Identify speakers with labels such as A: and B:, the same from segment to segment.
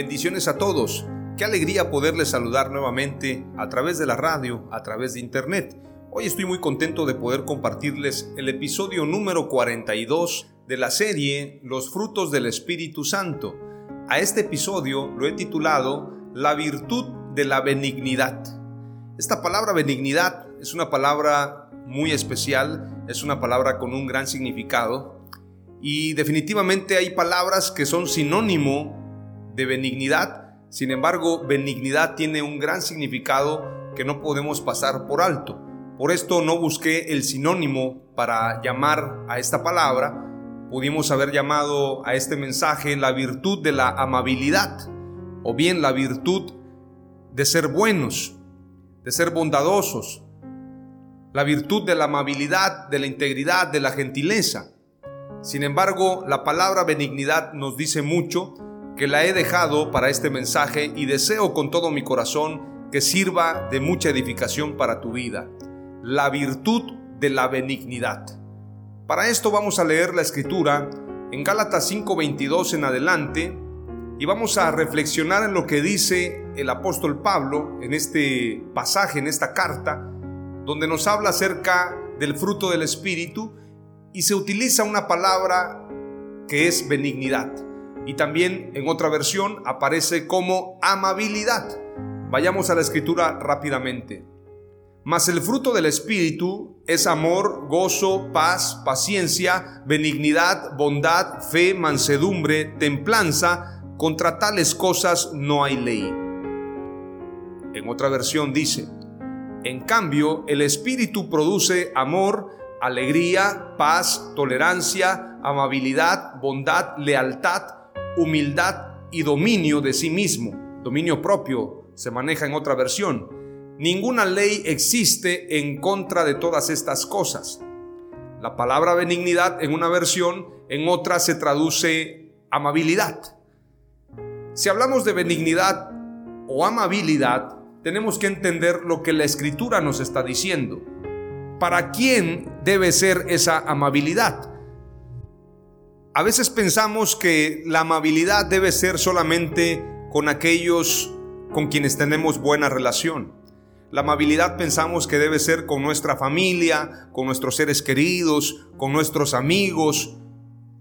A: Bendiciones a todos. Qué alegría poderles saludar nuevamente a través de la radio, a través de internet. Hoy estoy muy contento de poder compartirles el episodio número 42 de la serie Los frutos del Espíritu Santo. A este episodio lo he titulado La virtud de la benignidad. Esta palabra benignidad es una palabra muy especial, es una palabra con un gran significado y definitivamente hay palabras que son sinónimo de benignidad. Sin embargo, benignidad tiene un gran significado que no podemos pasar por alto. Por esto no busqué el sinónimo para llamar a esta palabra. Pudimos haber llamado a este mensaje la virtud de la amabilidad o bien la virtud de ser buenos, de ser bondadosos, la virtud de la amabilidad, de la integridad, de la gentileza. Sin embargo, la palabra benignidad nos dice mucho que la he dejado para este mensaje y deseo con todo mi corazón que sirva de mucha edificación para tu vida. La virtud de la benignidad. Para esto vamos a leer la escritura en Gálatas 5:22 en adelante y vamos a reflexionar en lo que dice el apóstol Pablo en este pasaje, en esta carta, donde nos habla acerca del fruto del Espíritu y se utiliza una palabra que es benignidad y también en otra versión aparece como amabilidad. Vayamos a la escritura rápidamente. Mas el fruto del Espíritu es amor, gozo, paz, paciencia, benignidad, bondad, fe, mansedumbre, templanza. Contra tales cosas no hay ley. En otra versión dice, en cambio, el Espíritu produce amor, alegría, paz, tolerancia, amabilidad, bondad, lealtad, humildad y dominio de sí mismo. Dominio propio se maneja en otra versión. Ninguna ley existe en contra de todas estas cosas. La palabra benignidad en una versión, en otra se traduce amabilidad. Si hablamos de benignidad o amabilidad, tenemos que entender lo que la escritura nos está diciendo. ¿Para quién debe ser esa amabilidad? A veces pensamos que la amabilidad debe ser solamente con aquellos con quienes tenemos buena relación. La amabilidad pensamos que debe ser con nuestra familia, con nuestros seres queridos, con nuestros amigos,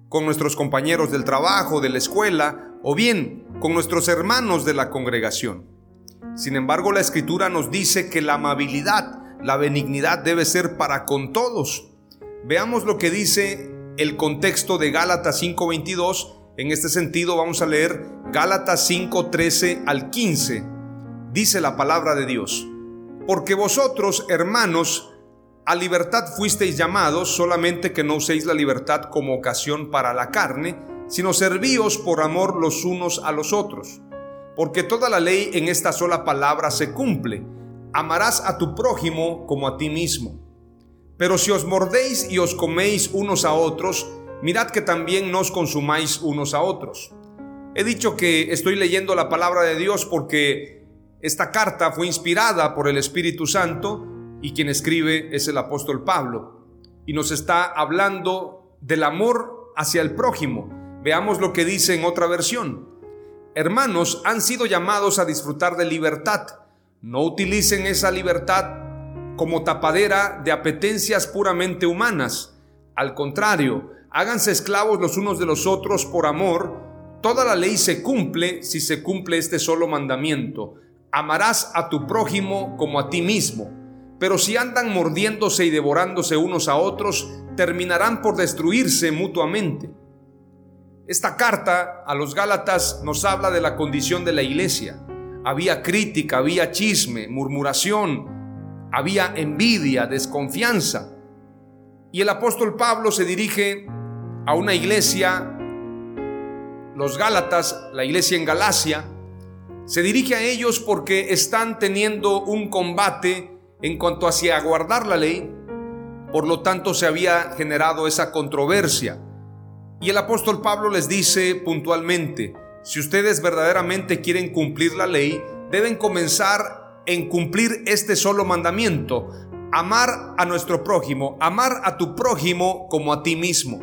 A: con nuestros compañeros del trabajo, de la escuela, o bien con nuestros hermanos de la congregación. Sin embargo, la escritura nos dice que la amabilidad, la benignidad debe ser para con todos. Veamos lo que dice el contexto de Gálatas 5:22. En este sentido vamos a leer Gálatas 5:13 al 15. Dice la palabra de Dios, porque vosotros, hermanos, a libertad fuisteis llamados, solamente que no uséis la libertad como ocasión para la carne, sino servíos por amor los unos a los otros. Porque toda la ley en esta sola palabra se cumple. Amarás a tu prójimo como a ti mismo. Pero si os mordéis y os coméis unos a otros, mirad que también no os consumáis unos a otros. He dicho que estoy leyendo la palabra de Dios porque esta carta fue inspirada por el Espíritu Santo y quien escribe es el apóstol Pablo. Y nos está hablando del amor hacia el prójimo. Veamos lo que dice en otra versión. hermanos, han sido llamados a disfrutar de libertad. No utilicen esa libertad como tapadera de apetencias puramente humanas. Al contrario, háganse esclavos los unos de los otros por amor. Toda la ley se cumple si se cumple este solo mandamiento. Amarás a tu prójimo como a ti mismo. Pero si andan mordiéndose y devorándose unos a otros, terminarán por destruirse mutuamente. Esta carta a los Gálatas nos habla de la condición de la iglesia. Había crítica, había chisme, murmuración, había envidia, desconfianza. Y el apóstol Pablo se dirige a una iglesia, los Gálatas, la iglesia en Galacia, se dirige a ellos porque están teniendo un combate en cuanto hacia guardar la ley, por lo tanto se había generado esa controversia. Y el apóstol Pablo les dice puntualmente, si ustedes verdaderamente quieren cumplir la ley, deben comenzar en cumplir este solo mandamiento, amar a nuestro prójimo, amar a tu prójimo como a ti mismo.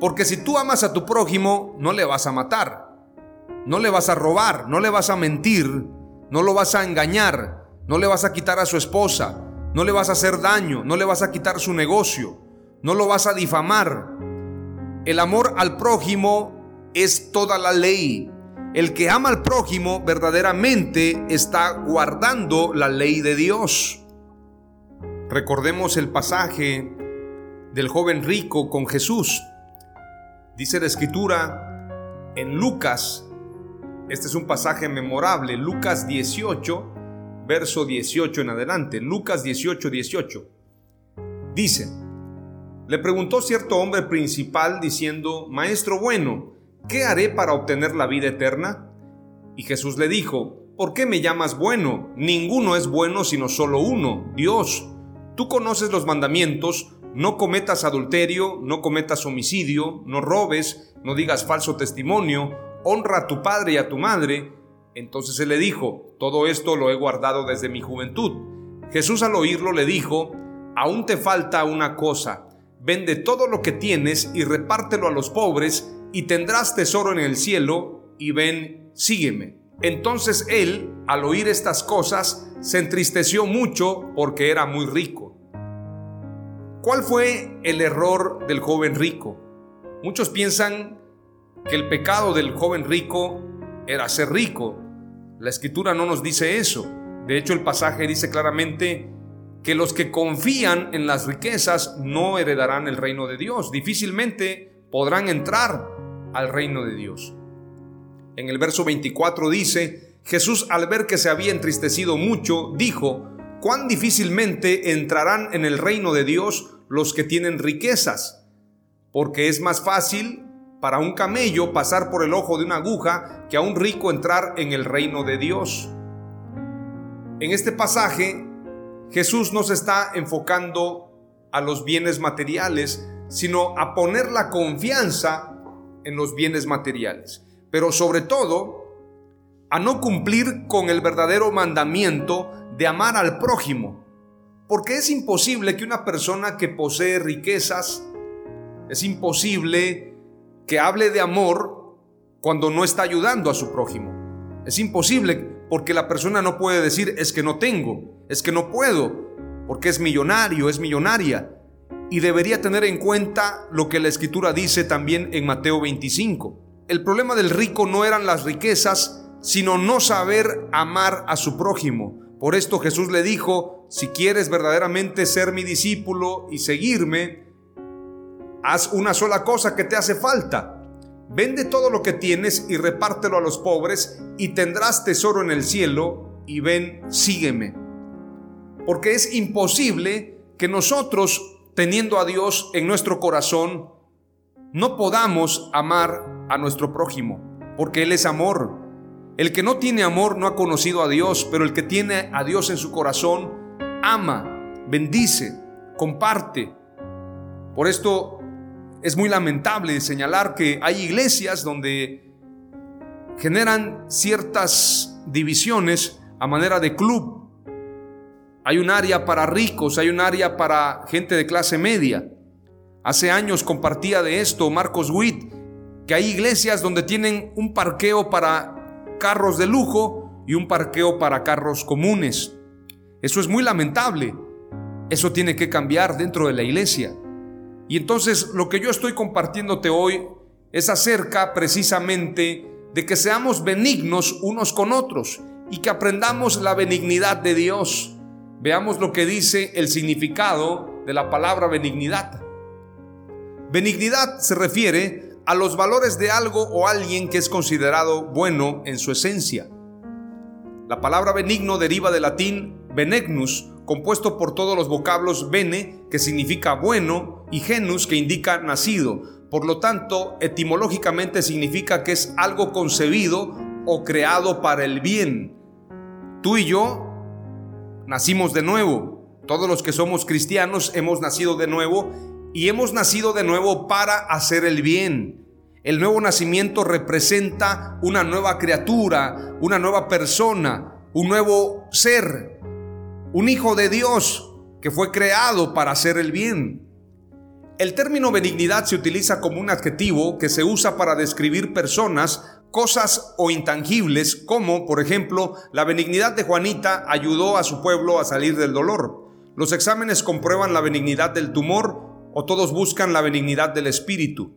A: Porque si tú amas a tu prójimo, no le vas a matar, no le vas a robar, no le vas a mentir, no lo vas a engañar, no le vas a quitar a su esposa, no le vas a hacer daño, no le vas a quitar su negocio, no lo vas a difamar, el amor al prójimo es toda la ley. El que ama al prójimo verdaderamente está guardando la ley de Dios. Recordemos el pasaje del joven rico con Jesús. Dice la escritura en Lucas, este es un pasaje memorable, Lucas 18, verso 18 en adelante, Lucas 18, 18. Dice, le preguntó cierto hombre principal diciendo, Maestro bueno, ¿qué haré para obtener la vida eterna? Y Jesús le dijo, ¿por qué me llamas bueno? Ninguno es bueno sino solo uno, Dios. Tú conoces los mandamientos, no cometas adulterio, no cometas homicidio, no robes, no digas falso testimonio, honra a tu padre y a tu madre. Entonces él le dijo, todo esto lo he guardado desde mi juventud. Jesús al oírlo le dijo, aún te falta una cosa Vende todo lo que tienes y repártelo a los pobres, y tendrás tesoro en el cielo, y ven, sígueme. Entonces él, al oír estas cosas, se entristeció mucho porque era muy rico. ¿Cuál fue el error del joven rico? Muchos piensan que el pecado del joven rico era ser rico. La escritura no nos dice eso. De hecho, el pasaje dice claramente que los que confían en las riquezas no heredarán el reino de Dios. Difícilmente podrán entrar al reino de Dios. En el verso 24 dice, Jesús al ver que se había entristecido mucho, dijo, cuán difícilmente entrarán en el reino de Dios los que tienen riquezas, porque es más fácil para un camello pasar por el ojo de una aguja que a un rico entrar en el reino de Dios. En este pasaje Jesús no se está enfocando a los bienes materiales, sino a poner la confianza en los bienes materiales. Pero sobre todo, a no cumplir con el verdadero mandamiento de amar al prójimo. Porque es imposible que una persona que posee riquezas, es imposible que hable de amor cuando no está ayudando a su prójimo. Es imposible porque la persona no puede decir es que no tengo, es que no puedo, porque es millonario, es millonaria. Y debería tener en cuenta lo que la escritura dice también en Mateo 25. El problema del rico no eran las riquezas, sino no saber amar a su prójimo. Por esto Jesús le dijo, si quieres verdaderamente ser mi discípulo y seguirme, haz una sola cosa que te hace falta Vende todo lo que tienes y repártelo a los pobres y tendrás tesoro en el cielo y ven, sígueme. Porque es imposible que nosotros, teniendo a Dios en nuestro corazón, no podamos amar a nuestro prójimo, porque Él es amor. El que no tiene amor no ha conocido a Dios, pero el que tiene a Dios en su corazón, ama, bendice, comparte. Por esto es muy lamentable señalar que hay iglesias donde generan ciertas divisiones a manera de club. Hay un área para ricos, hay un área para gente de clase media. Hace años compartía de esto Marcos Witt, que hay iglesias donde tienen un parqueo para carros de lujo y un parqueo para carros comunes. Eso es muy lamentable. Eso tiene que cambiar dentro de la iglesia. Y entonces lo que yo estoy compartiéndote hoy es acerca precisamente de que seamos benignos unos con otros y que aprendamos la benignidad de Dios. Veamos lo que dice el significado de la palabra benignidad. Benignidad se refiere a los valores de algo o alguien que es considerado bueno en su esencia. La palabra benigno deriva del latín benignus, compuesto por todos los vocablos bene, que significa bueno, y genus, que indica nacido. Por lo tanto, etimológicamente significa que es algo concebido o creado para el bien. Tú y yo nacimos de nuevo. Todos los que somos cristianos hemos nacido de nuevo y hemos nacido de nuevo para hacer el bien. El nuevo nacimiento representa una nueva criatura, una nueva persona, un nuevo ser, un hijo de Dios que fue creado para hacer el bien. El término benignidad se utiliza como un adjetivo que se usa para describir personas, cosas o intangibles, como por ejemplo la benignidad de Juanita ayudó a su pueblo a salir del dolor. Los exámenes comprueban la benignidad del tumor o todos buscan la benignidad del espíritu.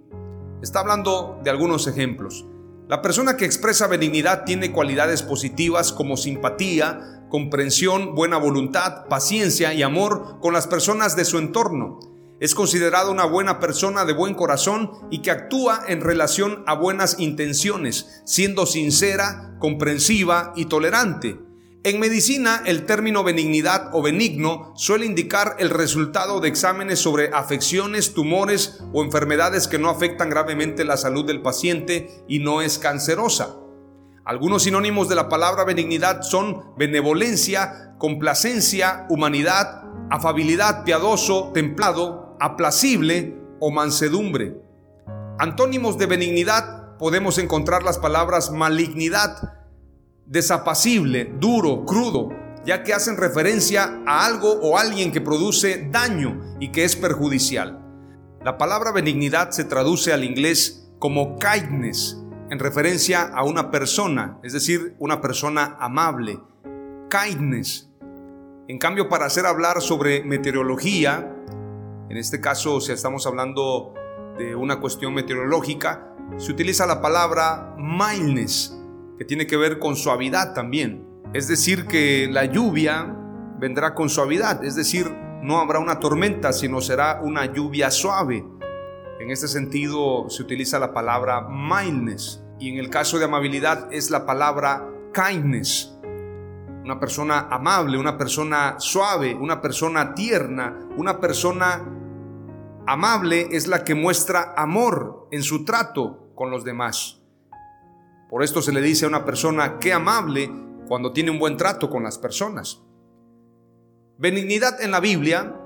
A: Está hablando de algunos ejemplos. La persona que expresa benignidad tiene cualidades positivas como simpatía, comprensión, buena voluntad, paciencia y amor con las personas de su entorno. Es considerado una buena persona de buen corazón y que actúa en relación a buenas intenciones, siendo sincera, comprensiva y tolerante. En medicina, el término benignidad o benigno suele indicar el resultado de exámenes sobre afecciones, tumores o enfermedades que no afectan gravemente la salud del paciente y no es cancerosa. Algunos sinónimos de la palabra benignidad son benevolencia, complacencia, humanidad, afabilidad, piadoso, templado, aplacible o mansedumbre. Antónimos de benignidad podemos encontrar las palabras malignidad, desapacible, duro, crudo, ya que hacen referencia a algo o alguien que produce daño y que es perjudicial. La palabra benignidad se traduce al inglés como kindness, en referencia a una persona, es decir, una persona amable. Kindness. En cambio, para hacer hablar sobre meteorología, en este caso, si estamos hablando de una cuestión meteorológica, se utiliza la palabra mildness, que tiene que ver con suavidad también. Es decir, que la lluvia vendrá con suavidad, es decir, no habrá una tormenta, sino será una lluvia suave. En este sentido se utiliza la palabra mildness y en el caso de amabilidad es la palabra kindness. Una persona amable, una persona suave, una persona tierna, una persona amable es la que muestra amor en su trato con los demás. Por esto se le dice a una persona que amable cuando tiene un buen trato con las personas. Benignidad en la Biblia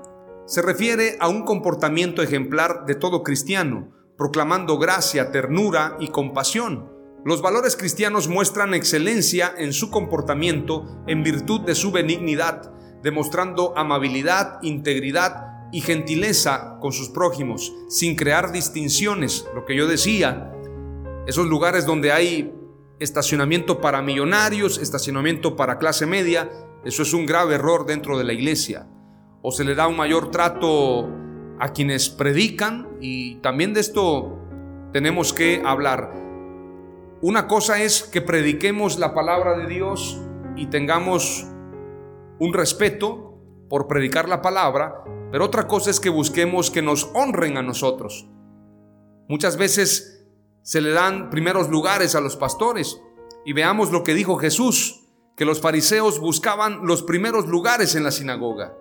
A: se refiere a un comportamiento ejemplar de todo cristiano, proclamando gracia, ternura y compasión. Los valores cristianos muestran excelencia en su comportamiento en virtud de su benignidad, demostrando amabilidad, integridad y gentileza con sus prójimos, sin crear distinciones. Lo que yo decía, esos lugares donde hay estacionamiento para millonarios, estacionamiento para clase media, eso es un grave error dentro de la iglesia o se le da un mayor trato a quienes predican y también de esto tenemos que hablar. Una cosa es que prediquemos la palabra de Dios y tengamos un respeto por predicar la palabra, pero otra cosa es que busquemos que nos honren a nosotros. Muchas veces se le dan primeros lugares a los pastores y veamos lo que dijo Jesús, que los fariseos buscaban los primeros lugares en la sinagoga.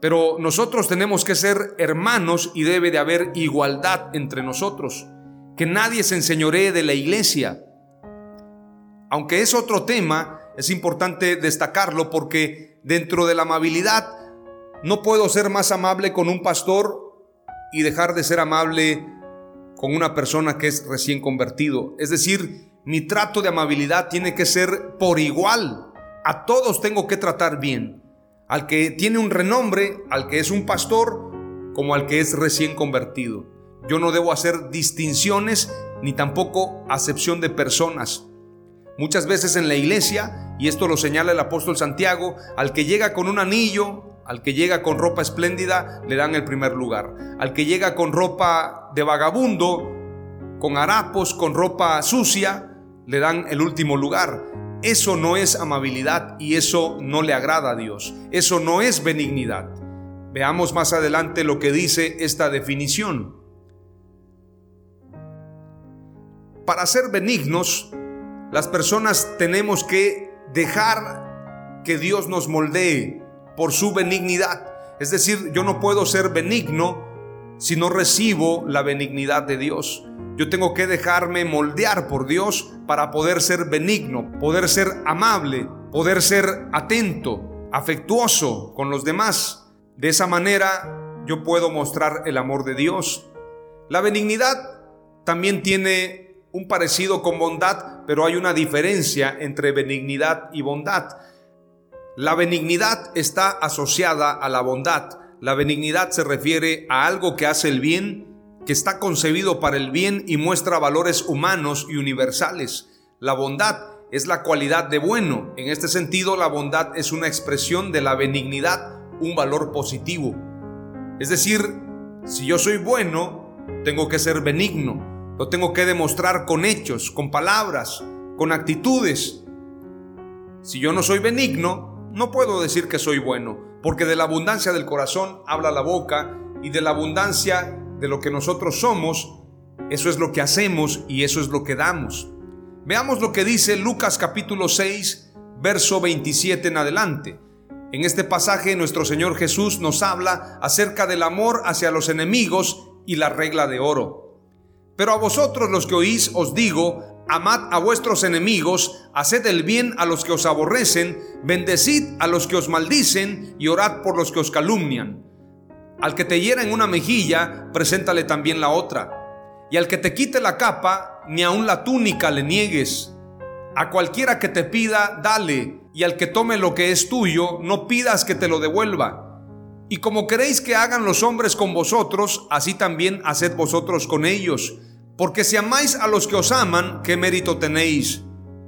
A: Pero nosotros tenemos que ser hermanos y debe de haber igualdad entre nosotros. Que nadie se enseñoree de la iglesia. Aunque es otro tema, es importante destacarlo porque dentro de la amabilidad no puedo ser más amable con un pastor y dejar de ser amable con una persona que es recién convertido. Es decir, mi trato de amabilidad tiene que ser por igual. A todos tengo que tratar bien al que tiene un renombre, al que es un pastor, como al que es recién convertido. Yo no debo hacer distinciones ni tampoco acepción de personas. Muchas veces en la iglesia, y esto lo señala el apóstol Santiago, al que llega con un anillo, al que llega con ropa espléndida, le dan el primer lugar. Al que llega con ropa de vagabundo, con harapos, con ropa sucia, le dan el último lugar. Eso no es amabilidad y eso no le agrada a Dios. Eso no es benignidad. Veamos más adelante lo que dice esta definición. Para ser benignos, las personas tenemos que dejar que Dios nos moldee por su benignidad. Es decir, yo no puedo ser benigno si no recibo la benignidad de Dios. Yo tengo que dejarme moldear por Dios para poder ser benigno, poder ser amable, poder ser atento, afectuoso con los demás. De esa manera yo puedo mostrar el amor de Dios. La benignidad también tiene un parecido con bondad, pero hay una diferencia entre benignidad y bondad. La benignidad está asociada a la bondad. La benignidad se refiere a algo que hace el bien, que está concebido para el bien y muestra valores humanos y universales. La bondad es la cualidad de bueno. En este sentido, la bondad es una expresión de la benignidad, un valor positivo. Es decir, si yo soy bueno, tengo que ser benigno. Lo tengo que demostrar con hechos, con palabras, con actitudes. Si yo no soy benigno, no puedo decir que soy bueno, porque de la abundancia del corazón habla la boca y de la abundancia de lo que nosotros somos, eso es lo que hacemos y eso es lo que damos. Veamos lo que dice Lucas capítulo 6, verso 27 en adelante. En este pasaje nuestro Señor Jesús nos habla acerca del amor hacia los enemigos y la regla de oro. Pero a vosotros los que oís os digo, amad a vuestros enemigos, haced el bien a los que os aborrecen, bendecid a los que os maldicen y orad por los que os calumnian. Al que te hiera en una mejilla, preséntale también la otra. Y al que te quite la capa, ni aun la túnica le niegues. A cualquiera que te pida, dale, y al que tome lo que es tuyo, no pidas que te lo devuelva. Y como queréis que hagan los hombres con vosotros, así también haced vosotros con ellos porque si amáis a los que os aman, ¿qué mérito tenéis?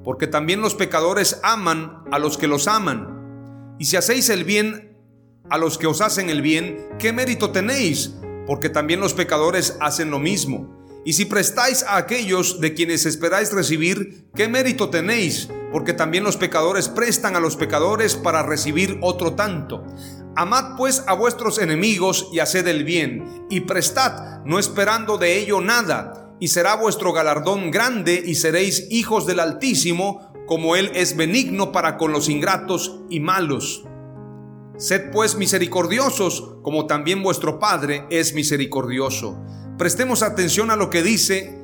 A: Porque también los pecadores aman a los que los aman. Y si hacéis el bien a los que os hacen el bien, ¿qué mérito tenéis? Porque también los pecadores hacen lo mismo. Y si prestáis a aquellos de quienes esperáis recibir, ¿qué mérito tenéis? Porque también los pecadores prestan a los pecadores para recibir otro tanto. Amad pues a vuestros enemigos y haced el bien, y prestad, no esperando de ello nada y será vuestro galardón grande y seréis hijos del Altísimo, como Él es benigno para con los ingratos y malos. Sed pues misericordiosos, como también vuestro Padre es misericordioso. Prestemos atención a lo que dice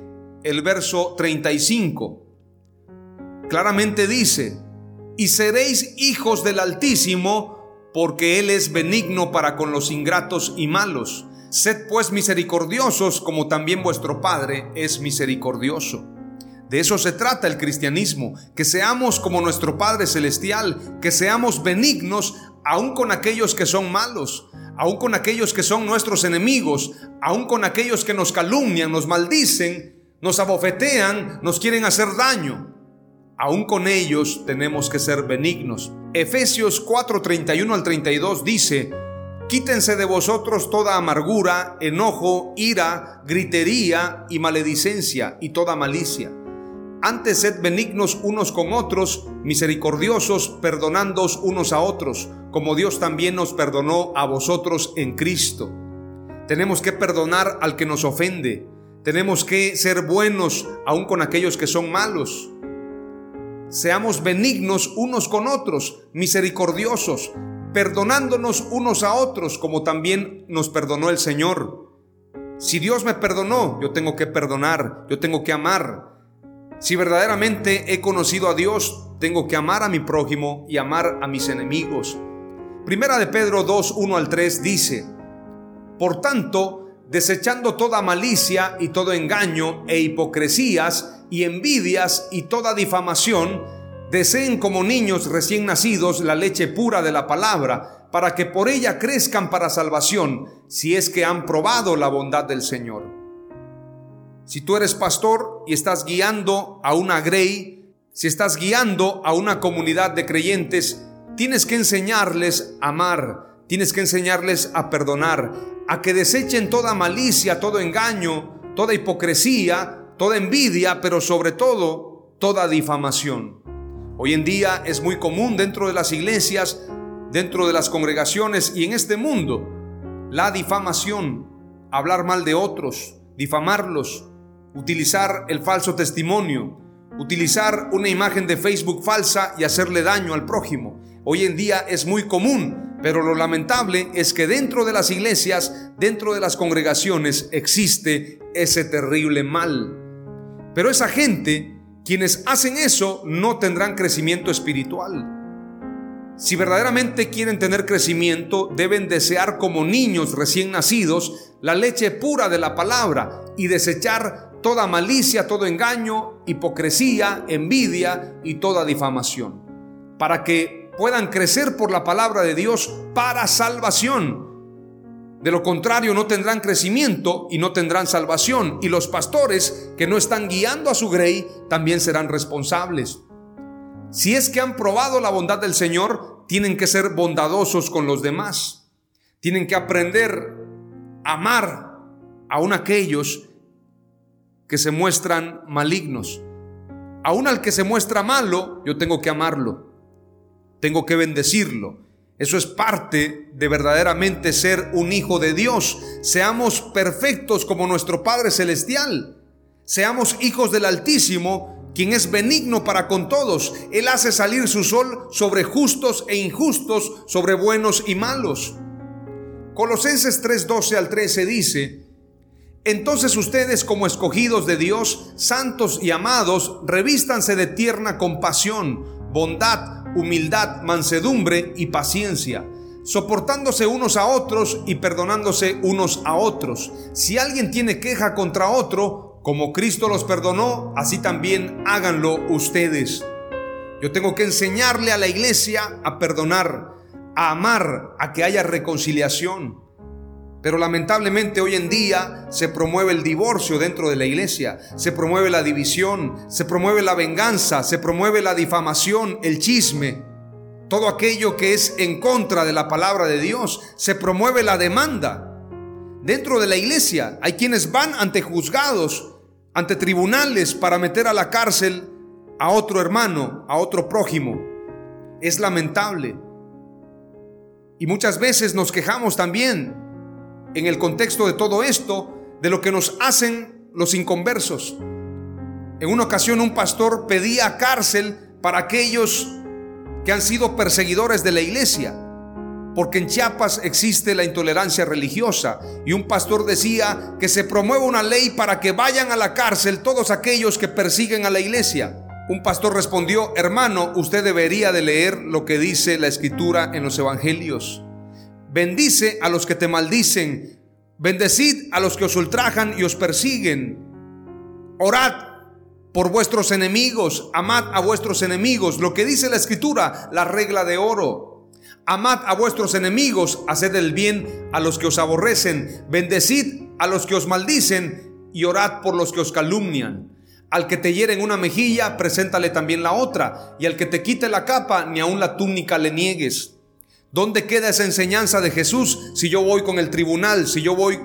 A: el verso 35. Claramente dice, y seréis hijos del Altísimo, porque Él es benigno para con los ingratos y malos. Sed pues misericordiosos como también vuestro Padre es misericordioso. De eso se trata el cristianismo, que seamos como nuestro Padre Celestial, que seamos benignos aun con aquellos que son malos, aun con aquellos que son nuestros enemigos, aun con aquellos que nos calumnian, nos maldicen, nos abofetean, nos quieren hacer daño. Aún con ellos tenemos que ser benignos. Efesios 4:31 al 32 dice, Quítense de vosotros toda amargura, enojo, ira, gritería y maledicencia y toda malicia. Antes sed benignos unos con otros, misericordiosos, perdonándoos unos a otros, como Dios también nos perdonó a vosotros en Cristo. Tenemos que perdonar al que nos ofende. Tenemos que ser buenos aun con aquellos que son malos. Seamos benignos unos con otros, misericordiosos, perdonándonos unos a otros como también nos perdonó el Señor. Si Dios me perdonó, yo tengo que perdonar, yo tengo que amar. Si verdaderamente he conocido a Dios, tengo que amar a mi prójimo y amar a mis enemigos. Primera de Pedro 2, 1 al 3 dice, Por tanto, desechando toda malicia y todo engaño e hipocresías y envidias y toda difamación, Deseen como niños recién nacidos la leche pura de la palabra, para que por ella crezcan para salvación, si es que han probado la bondad del Señor. Si tú eres pastor y estás guiando a una grey, si estás guiando a una comunidad de creyentes, tienes que enseñarles a amar, tienes que enseñarles a perdonar, a que desechen toda malicia, todo engaño, toda hipocresía, toda envidia, pero sobre todo toda difamación. Hoy en día es muy común dentro de las iglesias, dentro de las congregaciones y en este mundo la difamación, hablar mal de otros, difamarlos, utilizar el falso testimonio, utilizar una imagen de Facebook falsa y hacerle daño al prójimo. Hoy en día es muy común, pero lo lamentable es que dentro de las iglesias, dentro de las congregaciones, existe ese terrible mal. Pero esa gente, quienes hacen eso, no tendrán crecimiento espiritual. Si verdaderamente quieren tener crecimiento, deben desear como niños recién nacidos la leche pura de la palabra y desechar toda malicia, todo engaño, hipocresía, envidia y toda difamación, para que puedan crecer por la palabra de Dios para salvación. De lo contrario, no tendrán crecimiento y no tendrán salvación. Y los pastores que no están guiando a su grey también serán responsables. Si es que han probado la bondad del Señor, tienen que ser bondadosos con los demás. Tienen que aprender a amar aún aquellos que se muestran malignos. Aún al que se muestra malo, yo tengo que amarlo, tengo que bendecirlo. Eso es parte de verdaderamente ser un hijo de Dios. Seamos perfectos como nuestro Padre Celestial. Seamos hijos del Altísimo, quien es benigno para con todos. Él hace salir su sol sobre justos e injustos, sobre buenos y malos. Colosenses 3:12 al 13 dice, entonces ustedes como escogidos de Dios, santos y amados, revístanse de tierna compasión, bondad, humildad, mansedumbre y paciencia, soportándose unos a otros y perdonándose unos a otros. Si alguien tiene queja contra otro, como Cristo los perdonó, así también háganlo ustedes. Yo tengo que enseñarle a la iglesia a perdonar, a amar, a que haya reconciliación. Pero lamentablemente hoy en día se promueve el divorcio dentro de la iglesia, se promueve la división, se promueve la venganza, se promueve la difamación, el chisme, todo aquello que es en contra de la palabra de Dios, se promueve la demanda. Dentro de la iglesia hay quienes van ante juzgados, ante tribunales para meter a la cárcel a otro hermano, a otro prójimo. Es lamentable. Y muchas veces nos quejamos también en el contexto de todo esto de lo que nos hacen los inconversos. En una ocasión un pastor pedía cárcel para aquellos que han sido perseguidores de la iglesia, porque en Chiapas existe la intolerancia religiosa y un pastor decía que se promueva una ley para que vayan a la cárcel todos aquellos que persiguen a la iglesia. Un pastor respondió, hermano, usted debería de leer lo que dice la escritura en los evangelios. Bendice a los que te maldicen. Bendecid a los que os ultrajan y os persiguen. Orad por vuestros enemigos. Amad a vuestros enemigos. Lo que dice la escritura, la regla de oro. Amad a vuestros enemigos. Haced el bien a los que os aborrecen. Bendecid a los que os maldicen y orad por los que os calumnian. Al que te hieren una mejilla, preséntale también la otra. Y al que te quite la capa, ni aun la túnica le niegues. ¿Dónde queda esa enseñanza de Jesús si yo voy con el tribunal, si yo voy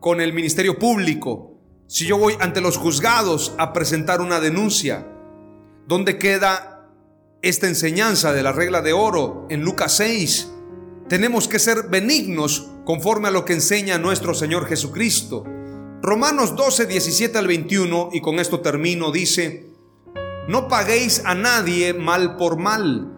A: con el ministerio público, si yo voy ante los juzgados a presentar una denuncia? ¿Dónde queda esta enseñanza de la regla de oro en Lucas 6? Tenemos que ser benignos conforme a lo que enseña nuestro Señor Jesucristo. Romanos 12, 17 al 21, y con esto termino, dice, no paguéis a nadie mal por mal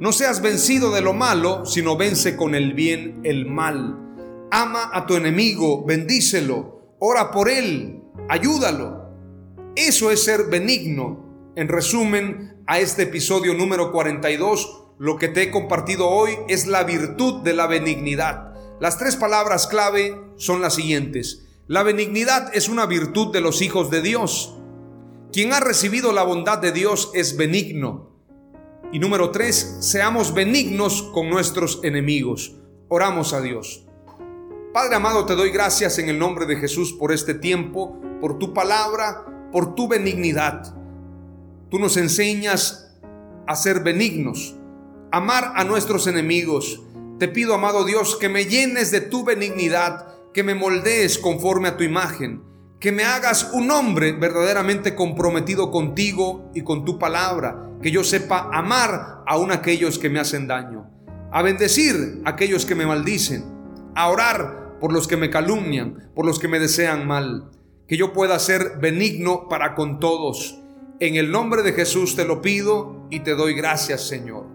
A: No seas vencido de lo malo, sino vence con el bien el mal. Ama a tu enemigo, bendícelo, ora por él, ayúdalo. Eso es ser benigno. En resumen, a este episodio número 42, lo que te he compartido hoy es la virtud de la benignidad. Las tres palabras clave son las siguientes. La benignidad es una virtud de los hijos de Dios. Quien ha recibido la bondad de Dios es benigno. Y número tres, seamos benignos con nuestros enemigos. Oramos a Dios. Padre amado, te doy gracias en el nombre de Jesús por este tiempo, por tu palabra, por tu benignidad. Tú nos enseñas a ser benignos, amar a nuestros enemigos. Te pido, amado Dios, que me llenes de tu benignidad, que me moldees conforme a tu imagen, que me hagas un hombre verdaderamente comprometido contigo y con tu palabra, que yo sepa amar aún aquellos que me hacen daño, a bendecir a aquellos que me maldicen, a orar por los que me calumnian, por los que me desean mal, que yo pueda ser benigno para con todos. En el nombre de Jesús te lo pido y te doy gracias, Señor.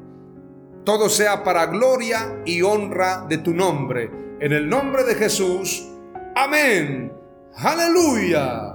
A: Todo sea para gloria y honra de tu nombre. En el nombre de Jesús. Amén. Aleluya.